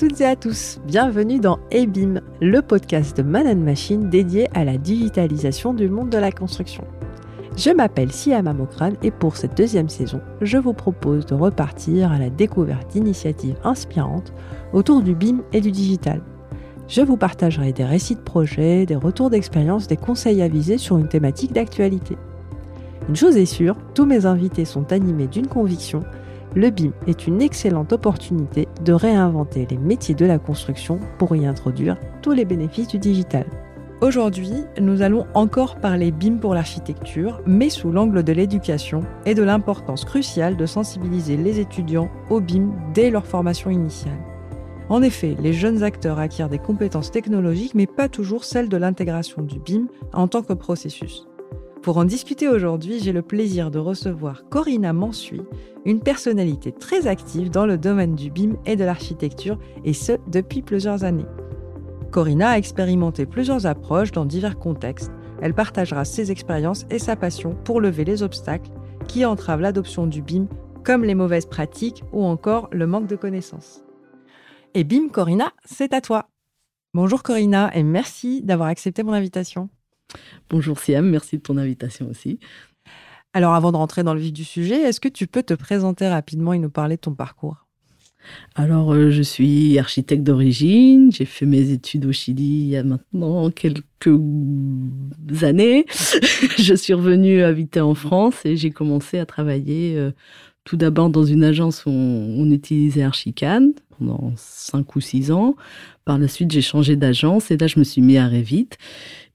toutes et à tous, bienvenue dans EBIM, le podcast de Man Machine dédié à la digitalisation du monde de la construction. Je m'appelle Siama Mokran et pour cette deuxième saison, je vous propose de repartir à la découverte d'initiatives inspirantes autour du BIM et du digital. Je vous partagerai des récits de projets, des retours d'expérience, des conseils avisés sur une thématique d'actualité. Une chose est sûre, tous mes invités sont animés d'une conviction, le BIM est une excellente opportunité de réinventer les métiers de la construction pour y introduire tous les bénéfices du digital. Aujourd'hui, nous allons encore parler BIM pour l'architecture, mais sous l'angle de l'éducation et de l'importance cruciale de sensibiliser les étudiants au BIM dès leur formation initiale. En effet, les jeunes acteurs acquièrent des compétences technologiques, mais pas toujours celles de l'intégration du BIM en tant que processus. Pour en discuter aujourd'hui, j'ai le plaisir de recevoir Corinna Mansui, une personnalité très active dans le domaine du BIM et de l'architecture, et ce depuis plusieurs années. Corinna a expérimenté plusieurs approches dans divers contextes. Elle partagera ses expériences et sa passion pour lever les obstacles qui entravent l'adoption du BIM, comme les mauvaises pratiques ou encore le manque de connaissances. Et BIM, Corinna, c'est à toi. Bonjour Corinna et merci d'avoir accepté mon invitation. Bonjour Siam, merci de ton invitation aussi. Alors avant de rentrer dans le vif du sujet, est-ce que tu peux te présenter rapidement et nous parler de ton parcours? Alors, euh, je suis architecte d'origine. J'ai fait mes études au Chili il y a maintenant quelques années. je suis revenue habiter en France et j'ai commencé à travailler euh, tout d'abord dans une agence où on, utilisait Archicad pendant cinq ou six ans. Par la suite, j'ai changé d'agence et là, je me suis mis à Revit.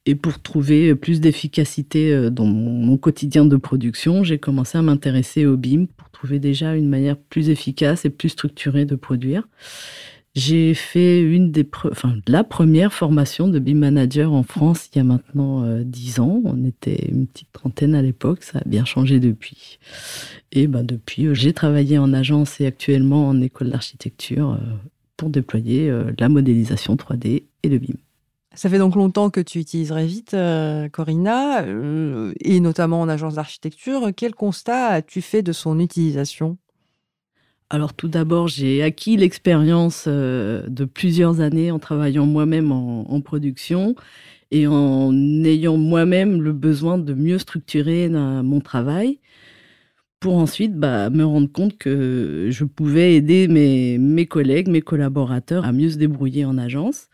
Et pour trouver plus d'efficacité euh, dans mon quotidien de production, j'ai commencé à m'intéresser au BIM pour trouver déjà une manière plus efficace et plus structurée de produire. J'ai fait une des enfin, la première formation de BIM manager en France il y a maintenant euh, dix ans. On était une petite trentaine à l'époque, ça a bien changé depuis. Et ben, depuis, euh, j'ai travaillé en agence et actuellement en école d'architecture pour déployer la modélisation 3D et le BIM. Ça fait donc longtemps que tu utiliserais vite, euh, Corinna, euh, et notamment en agence d'architecture. Quel constat as-tu fait de son utilisation? Alors tout d'abord, j'ai acquis l'expérience euh, de plusieurs années en travaillant moi-même en, production et en ayant moi-même le besoin de mieux structurer mon travail pour ensuite bah, me rendre compte que je pouvais aider mes collègues, mes collaborateurs à mieux se débrouiller en agence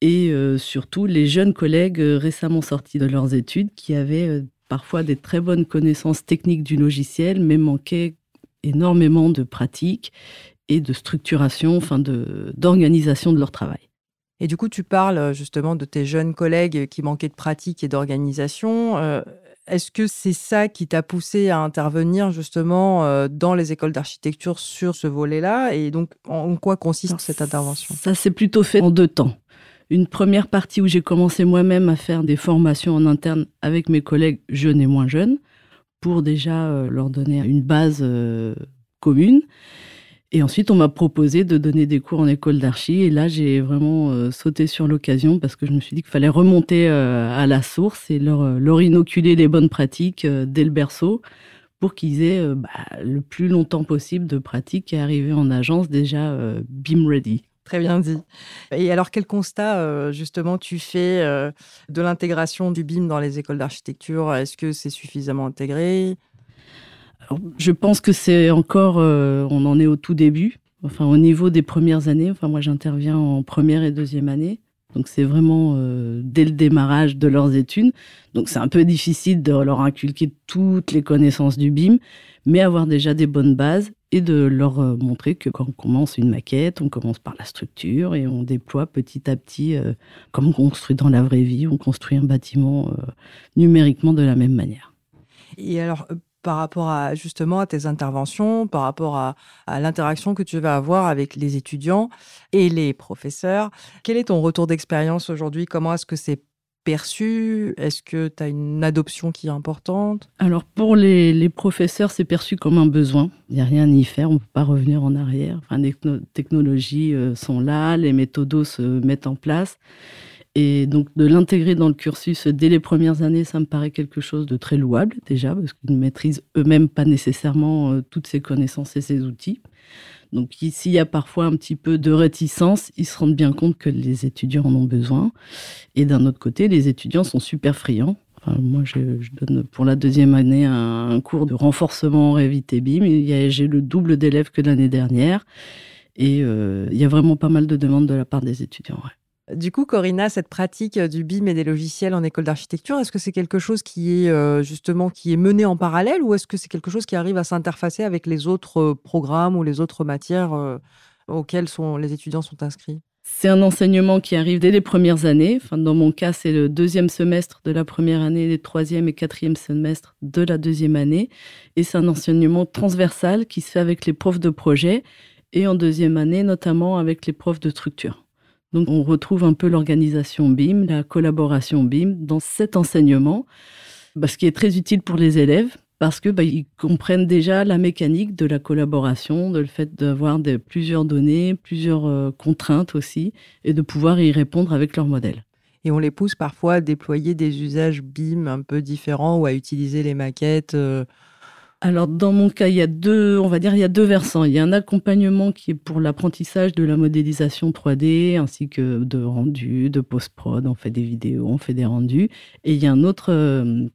et euh, surtout les jeunes collègues euh, récemment sortis de leurs études qui avaient euh, parfois des très bonnes connaissances techniques du logiciel, mais manquaient énormément de pratique et de structuration, enfin d'organisation de, leur travail. Et du coup, tu parles justement de tes jeunes collègues qui manquaient de pratique et d'organisation. Est-ce que c'est ça qui t'a poussé à intervenir justement dans les écoles d'architecture sur ce volet-là? Et donc, en quoi consiste cette intervention? Ça s'est plutôt fait en deux temps une première partie où j'ai commencé moi-même à faire des formations en interne avec mes collègues jeunes et moins jeunes pour déjà euh, leur donner une base euh, commune. Et ensuite, on m'a proposé de donner des cours en école d'archi. Et là, j'ai vraiment euh, sauté sur l'occasion parce que je me suis dit qu'il fallait remonter à la source et leur, inoculer les bonnes pratiques dès le berceau pour qu'ils aient bah, le plus longtemps possible de pratiques et arriver en agence déjà BIM ready. Très bien dit. Et alors, quel constat, euh, justement, tu fais euh, de l'intégration du BIM dans les écoles d'architecture? Est-ce que c'est suffisamment intégré? Je pense que c'est encore, euh, on en est au tout début. Enfin, au niveau des premières années, enfin, moi, j'interviens en première et deuxième année. Donc, c'est vraiment dès le démarrage de leurs études. Donc, c'est un peu difficile de leur inculquer toutes les connaissances du BIM, mais avoir déjà des bonnes bases et de leur euh, montrer que quand on commence une maquette, on commence par la structure et on déploie petit à petit, euh, comme on construit dans la vraie vie, on construit un bâtiment euh, numériquement de la même manière. Et alors, par rapport à justement à tes interventions, par rapport à, l'interaction que tu vas avoir avec les étudiants et les professeurs, quel est ton retour d'expérience aujourd'hui? Comment est-ce que c'est perçu? Est-ce que tu as une adoption qui est importante? Alors pour les, professeurs, c'est perçu comme un besoin. Il n'y a rien à y faire, on ne peut pas revenir en arrière. Enfin, les technologies euh, sont là, les méthodos se mettent en place. Et donc de l'intégrer dans le cursus dès les premières années, ça me paraît quelque chose de très louable déjà, parce qu'ils ne maîtrisent eux-mêmes pas nécessairement euh, toutes ces connaissances et ces outils. Donc s'il y a parfois un petit peu de réticence, ils se rendent bien compte que les étudiants en ont besoin. Et d'un autre côté, les étudiants sont super friands. moi, je, donne pour la deuxième année un, cours de renforcement Revit BIM. J'ai le double d'élèves que l'année dernière. Et euh, il y a vraiment pas mal de demandes de la part des étudiants. Du coup, Corinna, cette pratique euh, du BIM et des logiciels en école d'architecture, est-ce que c'est quelque chose qui est euh, justement qui est mené en parallèle ou est-ce que c'est quelque chose qui arrive à s'interfacer avec les autres euh, programmes ou les autres matières auxquelles sont, les étudiants sont inscrits? C'est un enseignement qui arrive dès les premières années. Enfin, dans mon cas, c'est le deuxième semestre de la première année, le troisième et quatrième semestre de la deuxième année. Et c'est un enseignement transversal qui se fait avec les profs de projet et en deuxième année, notamment avec les profs de structure. Donc on retrouve un peu l'organisation BIM, la collaboration BIM dans cet enseignement, bah, ce qui est très utile pour les élèves parce que bah, ils comprennent déjà la mécanique de la collaboration, de le fait d'avoir plusieurs données, plusieurs euh, contraintes aussi, et de pouvoir y répondre avec leur modèle. Et on les pousse parfois à déployer des usages BIM un peu différents ou à utiliser les maquettes. Euh, alors dans mon cas, il y a deux, on va dire, il y a deux versants. Il y a un accompagnement qui est pour l'apprentissage de la modélisation 3D ainsi que de rendu, de post-prod. On fait des vidéos, on fait des rendus. Et il y a un autre, euh,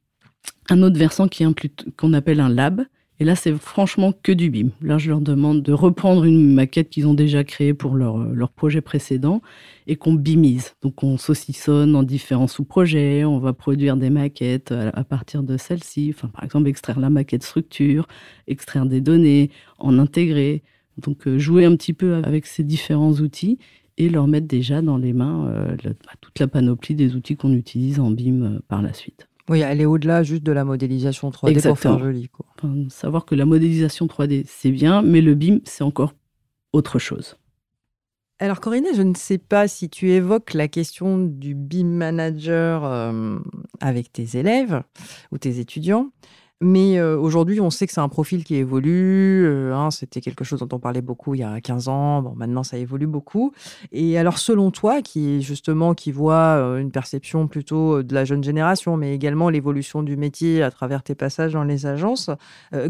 un autre versant qui est qu'on appelle un lab et là, c'est franchement que du BIM. Là, je leur demande de reprendre une maquette qu'ils ont déjà créée pour leur, leur projet précédent et qu'on bimise. Donc, on saucissonne en différents sous-projets, on va produire des maquettes à, partir de celles-ci. Enfin, par exemple, extraire la maquette structure, extraire des données, en intégrer. Donc, euh, jouer un petit peu avec ces différents outils et leur mettre déjà dans les mains euh, bah, toute la panoplie des outils qu'on utilise en BIM euh, par la suite. Oui, aller au-delà juste de la modélisation 3D pour faire joli. Quoi. savoir que la modélisation 3D, c'est bien, mais le BIM, c'est encore autre chose. Alors Corinne, je ne sais pas si tu évoques la question du BIM manager euh, avec tes élèves ou tes étudiants. Mais euh, aujourd'hui, on sait que c'est un profil qui évolue. Euh, hein, C'était quelque chose dont on parlait beaucoup il y a 15 ans. Bon, maintenant, ça évolue beaucoup. Et alors, selon toi, qui justement qui voit euh, une perception plutôt de la jeune génération, mais également l'évolution du métier à travers tes passages dans les agences,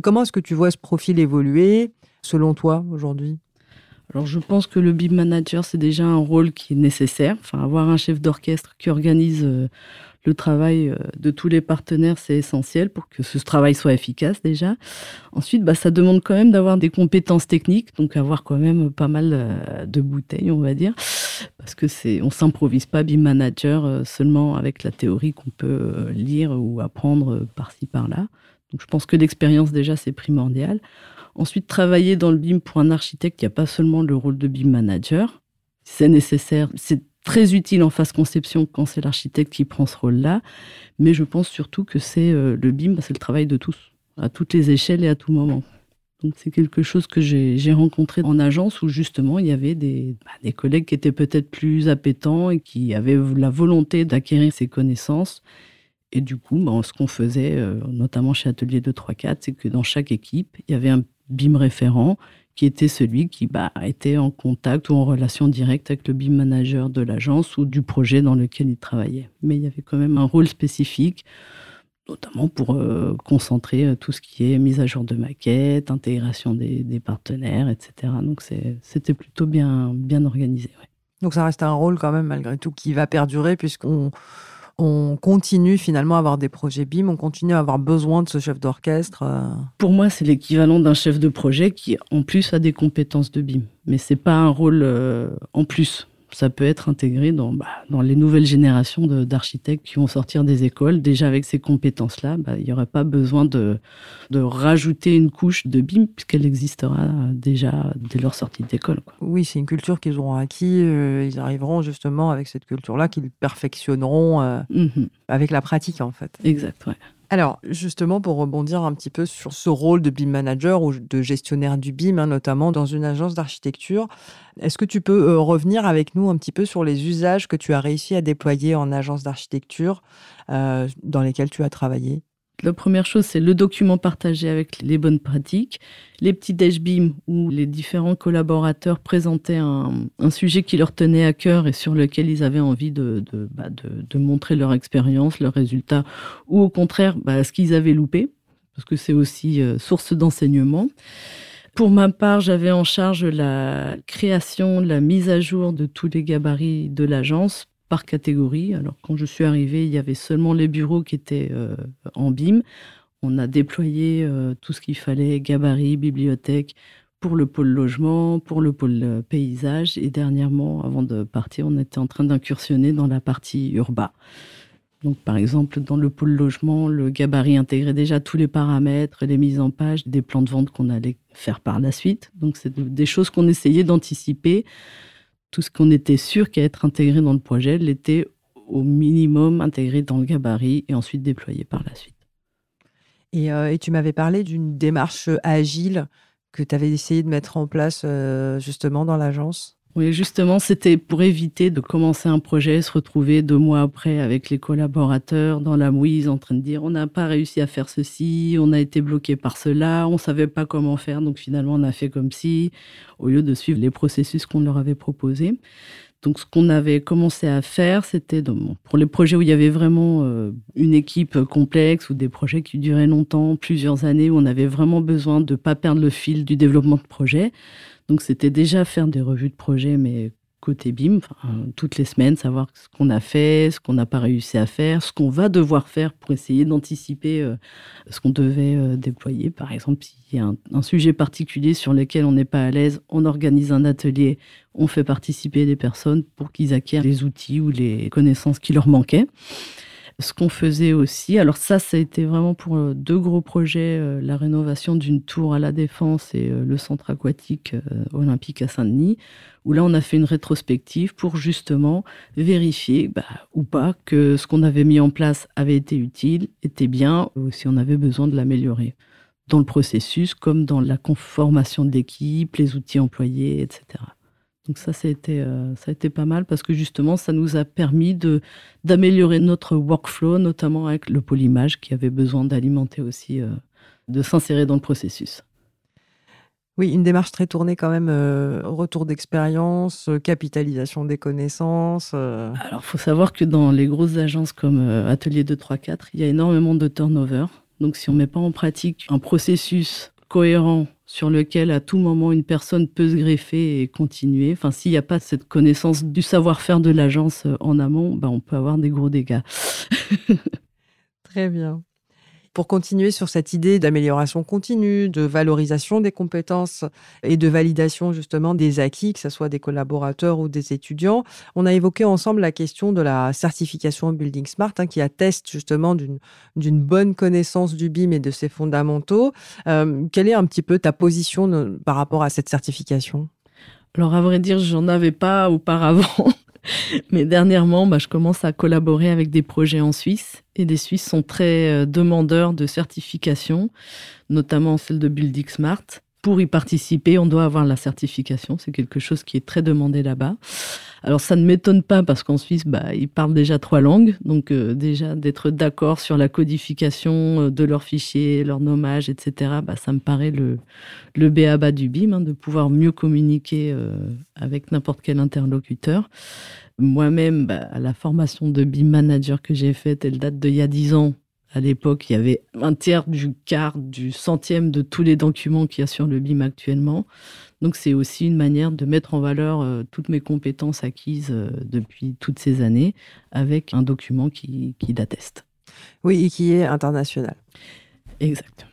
comment est-ce que tu vois ce profil évoluer selon toi aujourd'hui? Alors je pense que le BIM manager, c'est déjà un rôle qui est nécessaire. Enfin, avoir un chef d'orchestre qui organise le travail euh, de tous les partenaires, c'est essentiel pour que ce travail soit efficace déjà. Ensuite, bah, ça demande quand même d'avoir des compétences techniques, donc avoir quand même pas mal euh, de bouteilles, on va dire, parce que c'est, on s'improvise pas BIM manager euh, seulement avec la théorie qu'on peut lire ou apprendre par-ci par-là. Donc je pense que l'expérience déjà c'est primordial. Ensuite, travailler dans le BIM pour un architecte, il n'y a pas seulement le rôle de BIM manager. C'est nécessaire, c'est très utile en phase conception quand c'est l'architecte qui prend ce rôle-là. Mais je pense surtout que c'est euh, le BIM, bah, c'est le travail de tous, à toutes les échelles et à tout moment. Donc c'est quelque chose que j'ai rencontré en agence où justement il y avait des, bah, collègues qui étaient peut-être plus appétents et qui avaient la volonté d'acquérir ces connaissances. Et du coup, bah, ce qu'on faisait, euh, notamment chez Atelier 234, c'est que dans chaque équipe, il y avait un BIM référent qui était celui qui bah, était en contact ou en relation directe avec le BIM manager de l'agence ou du projet dans lequel il travaillait. Mais il y avait quand même un rôle spécifique, notamment pour euh, concentrer euh, tout ce qui est mise à jour de maquettes, intégration des, partenaires, etc. Donc c'était plutôt bien, bien organisé. Donc ça reste un rôle quand même malgré tout qui va perdurer puisqu'on on continue finalement à avoir des projets BIM, on continue à avoir besoin de ce chef d'orchestre. Euh. Pour moi, c'est l'équivalent d'un chef de projet qui, en plus, a des compétences de BIM. Mais c'est pas un rôle euh, en plus ça peut être intégré dans, bah, dans les nouvelles générations d'architectes qui vont sortir des écoles. Déjà avec ces compétences-là, bah, il n'y aurait pas besoin de, de rajouter une couche de BIM puisqu'elle existera déjà dès leur sortie d'école. Oui, c'est une culture qu'ils auront acquis. Euh, ils arriveront justement avec cette culture-là qu'ils perfectionneront euh, mmh avec la pratique en fait. Exact, ouais. Alors, justement, pour rebondir un petit peu sur ce rôle de BIM manager ou de gestionnaire du BIM, hein, notamment dans une agence d'architecture, est-ce que tu peux euh, revenir avec nous un petit peu sur les usages que tu as réussi à déployer en agence d'architecture euh, dans lesquels tu as travaillé? La première chose, c'est le document partagé avec les bonnes pratiques, les petits dashbeams où les différents collaborateurs présentaient un, sujet qui leur tenait à cœur et sur lequel ils avaient envie de, de, bah, montrer leur expérience, leurs résultats, ou au contraire bah, ce qu'ils avaient loupé, parce que c'est aussi euh, source d'enseignement. Pour ma part, j'avais en charge la création, la mise à jour de tous les gabarits de l'agence par catégorie. Alors quand je suis arrivée, il y avait seulement les bureaux qui étaient euh, en BIM. On a déployé euh, tout ce qu'il fallait, gabarit, bibliothèque, pour le pôle logement, pour le pôle euh, paysage. Et dernièrement, avant de partir, on était en train d'incursionner dans la partie urbain. Donc, par exemple, dans le pôle logement, le gabarit intégrait déjà tous les paramètres, les mises en page, des plans de vente qu'on allait faire par la suite. Donc, c'est des choses qu'on essayait d'anticiper tout ce qu'on était sûr qu'à être intégré dans le projet l'était au minimum intégré dans le gabarit et ensuite déployé par la suite. Et, euh, tu m'avais parlé d'une démarche agile que tu avais essayé de mettre en place euh, justement dans l'agence? Oui, justement, c'était pour éviter de commencer un projet, se retrouver deux mois après avec les collaborateurs dans la mouise en train de dire on n'a pas réussi à faire ceci, on a été bloqué par cela, on savait pas comment faire, donc finalement on a fait comme si, au lieu de suivre les processus qu'on leur avait proposés. Donc, ce qu'on avait commencé à faire, c'était pour les projets où il y avait vraiment euh, une équipe complexe ou des projets qui duraient longtemps, plusieurs années, où on avait vraiment besoin de ne pas perdre le fil du développement de projet. Donc c'était déjà faire des revues de projet, mais côté BIM, toutes les semaines, savoir ce qu'on a fait, ce qu'on n'a pas réussi à faire, ce qu'on va devoir faire pour essayer d'anticiper euh, ce qu'on devait euh, déployer. Par exemple, s'il y a un, sujet particulier sur lequel on n'est pas à l'aise, on organise un atelier, on fait participer des personnes pour qu'ils acquièrent les outils ou les connaissances qui leur manquaient. Ce qu'on faisait aussi, alors ça, ça a été vraiment pour euh, deux gros projets, euh, la rénovation d'une tour à la Défense et euh, le centre aquatique olympique à Saint-Denis, où là, on a fait une rétrospective pour justement vérifier bah, ou pas que ce qu'on avait mis en place avait été utile, était bien, ou si on avait besoin de l'améliorer dans le processus, comme dans la conformation d'équipe, les outils employés, etc. Donc ça, ça a, été, euh, ça a été pas mal parce que justement, ça nous a permis d'améliorer notre workflow, notamment avec le polymage qui avait besoin d'alimenter aussi, euh, de s'insérer dans le processus. Oui, une démarche très tournée quand même, euh, retour d'expérience, capitalisation des connaissances. Alors, il faut savoir que dans les grosses agences comme Atelier 234, il y a énormément de turnover. Donc, si on ne met pas en pratique un processus cohérent sur lequel à tout moment une personne peut se greffer et continuer. Enfin, s'il n'y a pas cette connaissance du savoir-faire de l'agence euh, en amont, ben, on peut avoir des gros dégâts. Très bien pour continuer sur cette idée d'amélioration continue, de valorisation des compétences et de validation justement des acquis, que ce soit des collaborateurs ou des étudiants, on a évoqué ensemble la question de la certification Building Smart hein, qui atteste justement d'une bonne connaissance du BIM et de ses fondamentaux. Euh, quelle est un petit peu ta position par rapport à cette certification? Alors à vrai dire, j'en avais pas auparavant. Mais dernièrement, bah, je commence à collaborer avec des projets en Suisse et des Suisses sont très euh, demandeurs de certification, notamment celle de Building Smart. Pour y participer, on doit avoir la certification. C'est quelque chose qui est très demandé là-bas. Alors ça ne m'étonne pas parce qu'en Suisse, bah, ils parlent déjà trois langues. Donc euh, déjà d'être d'accord sur la codification euh, de leurs fichiers, leur nommage, etc. Bah, ça me paraît le, le béaba du BIM, hein, de pouvoir mieux communiquer avec n'importe quel interlocuteur. Moi-même, bah, la formation de BIM Manager que j'ai faite, elle date d'il y a dix ans. À l'époque, il y avait un tiers du quart, du centième de tous les documents qu'il y a sur le BIM actuellement. Donc, c'est aussi une manière de mettre en valeur euh, toutes mes compétences acquises euh, depuis toutes ces années avec un document qui, qui l'atteste. Oui, et qui est international. Exactement.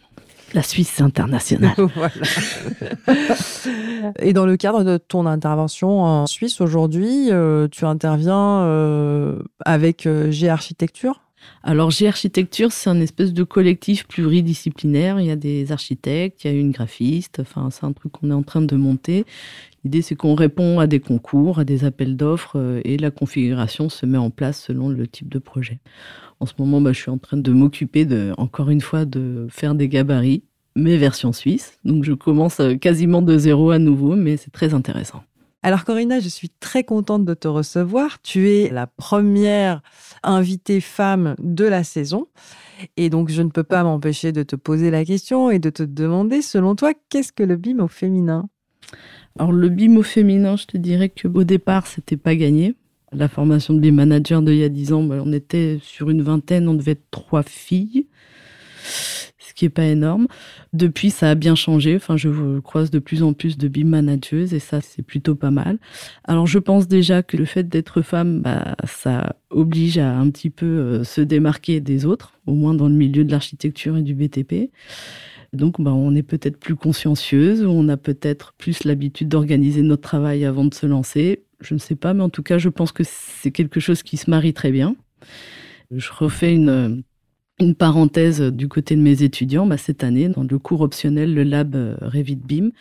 La Suisse, c'est international. Et dans le cadre de ton intervention en Suisse aujourd'hui, euh, tu interviens euh, avec euh, G-Architecture alors, G-Architecture, c'est un espèce de collectif pluridisciplinaire. Il y a des architectes, il y a une graphiste. Enfin, c'est un truc qu'on est en train de monter. L'idée, c'est qu'on répond à des concours, à des appels d'offres et la configuration se met en place selon le type de projet. En ce moment, bah, je suis en train de m'occuper de, encore une fois, de faire des gabarits, mais version suisse. Donc, je commence euh, quasiment de zéro à nouveau, mais c'est très intéressant. Alors Corinna, je suis très contente de te recevoir. Tu es la première invitée femme de la saison. Et donc, je ne peux pas m'empêcher de te poser la question et de te demander, selon toi, qu'est-ce que le BIM au féminin? Alors, le BIM au féminin, je te dirais qu'au départ, c'était pas gagné. La formation de BIM manager d'il y a 10 ans, ben, on était sur une vingtaine, on devait être trois filles ce qui est pas énorme. Depuis, ça a bien changé. Enfin, je croise de plus en plus de BIM manageuses et ça, c'est plutôt pas mal. Alors, je pense déjà que le fait d'être femme, bah, ça oblige à un petit peu euh, se démarquer des autres, au moins dans le milieu de l'architecture et du BTP. Donc, bah, on est peut-être plus consciencieuse, on a peut-être plus l'habitude d'organiser notre travail avant de se lancer. Je ne sais pas, mais en tout cas, je pense que c'est quelque chose qui se marie très bien. Je refais une, une parenthèse du côté de mes étudiants, bah, cette année, dans le cours optionnel, le lab euh, Revit BIM,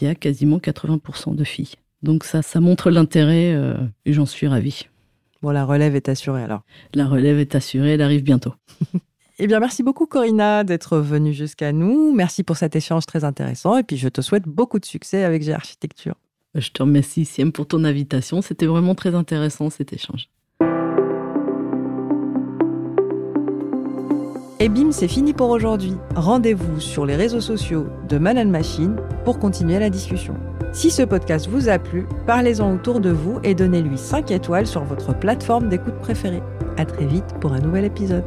il y a quasiment 80% de filles. Donc ça, ça montre l'intérêt euh, et j'en suis ravie. Bon, la relève est assurée alors. La relève est assurée, elle arrive bientôt. eh bien, merci beaucoup Corinna d'être venue jusqu'à nous. Merci pour cet échange très intéressant et puis je te souhaite beaucoup de succès avec G Architecture. Je te remercie Siem pour ton invitation. C'était vraiment très intéressant cet échange. Et bim, c'est fini pour aujourd'hui. Rendez-vous sur les réseaux sociaux de Man Machine pour continuer la discussion. Si ce podcast vous a plu, parlez-en autour de vous et donnez-lui 5 étoiles sur votre plateforme d'écoute préférée. À très vite pour un nouvel épisode.